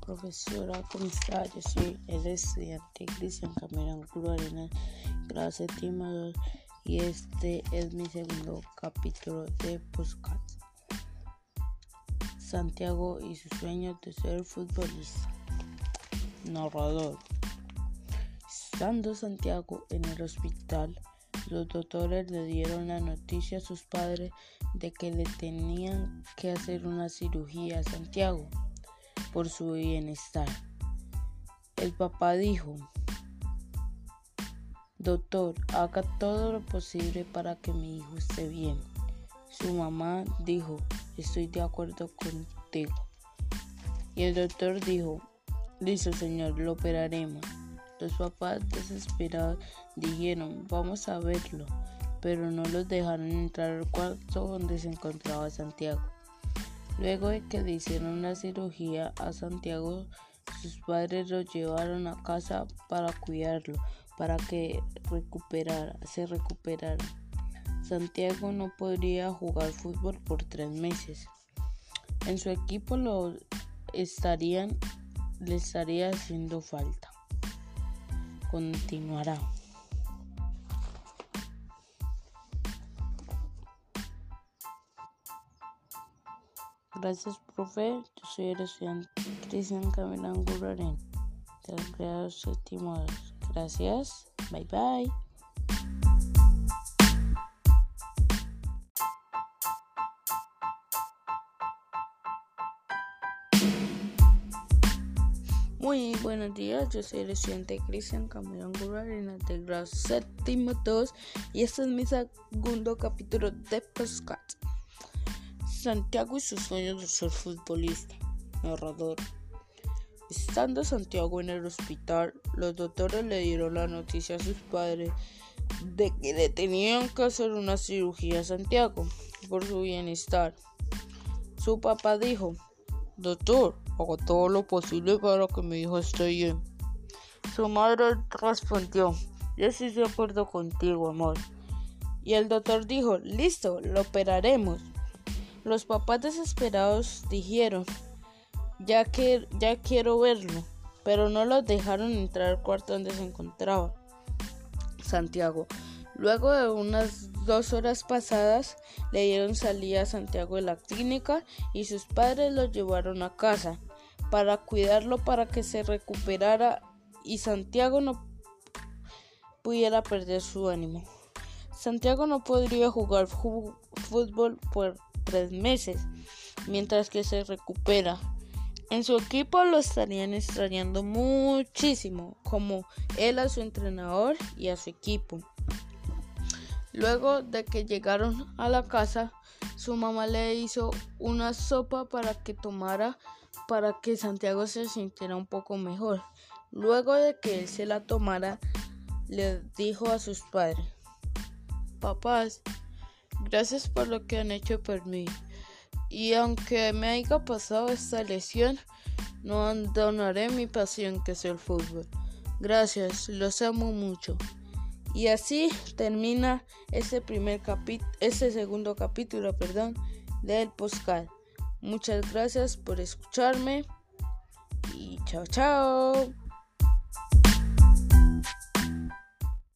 profesora, ¿cómo está? Yo soy el estudiante Cristian Camerón Cruz Arena, grado séptima y este es mi segundo capítulo de podcast. Santiago y su sueño de ser futbolista. Narrador. Estando Santiago en el hospital, los doctores le dieron la noticia a sus padres de que le tenían que hacer una cirugía a Santiago por su bienestar. El papá dijo, Doctor, haga todo lo posible para que mi hijo esté bien. Su mamá dijo, estoy de acuerdo contigo. Y el doctor dijo, listo señor, lo operaremos. Los papás desesperados dijeron, vamos a verlo, pero no los dejaron entrar al cuarto donde se encontraba Santiago. Luego de que le hicieron la cirugía a Santiago, sus padres lo llevaron a casa para cuidarlo, para que recuperara, se recuperara. Santiago no podría jugar fútbol por tres meses. En su equipo lo estarían, le estaría haciendo falta continuará. Gracias, profe. Yo soy el estudiante Cristian Camelán Guraren del grado séptimo. Gracias. Bye bye. Muy buenos días, yo soy el estudiante Cristian Cameron en el grado séptimo 2 y este es mi segundo capítulo de podcast. Santiago y sus sueños de ser futbolista. Narrador. Estando Santiago en el hospital, los doctores le dieron la noticia a sus padres de que le tenían que hacer una cirugía a Santiago por su bienestar. Su papá dijo, Doctor, hago todo lo posible para que mi hijo esté bien. Su madre respondió, yo estoy de acuerdo contigo, amor. Y el doctor dijo, listo, lo operaremos. Los papás desesperados dijeron, ya que ya quiero verlo, pero no los dejaron entrar al cuarto donde se encontraba Santiago. Luego de unas dos horas pasadas, le dieron salida a Santiago de la clínica y sus padres lo llevaron a casa para cuidarlo para que se recuperara y Santiago no pudiera perder su ánimo. Santiago no podría jugar fútbol por meses mientras que se recupera. En su equipo lo estarían extrañando muchísimo, como él a su entrenador y a su equipo. Luego de que llegaron a la casa, su mamá le hizo una sopa para que tomara para que Santiago se sintiera un poco mejor. Luego de que él se la tomara, le dijo a sus padres, papás, gracias por lo que han hecho por mí. Y aunque me haya pasado esta lesión, no abandonaré mi pasión que es el fútbol. Gracias, los amo mucho. Y así termina ese primer ese segundo capítulo, perdón, del postcard. Muchas gracias por escucharme y chao chao.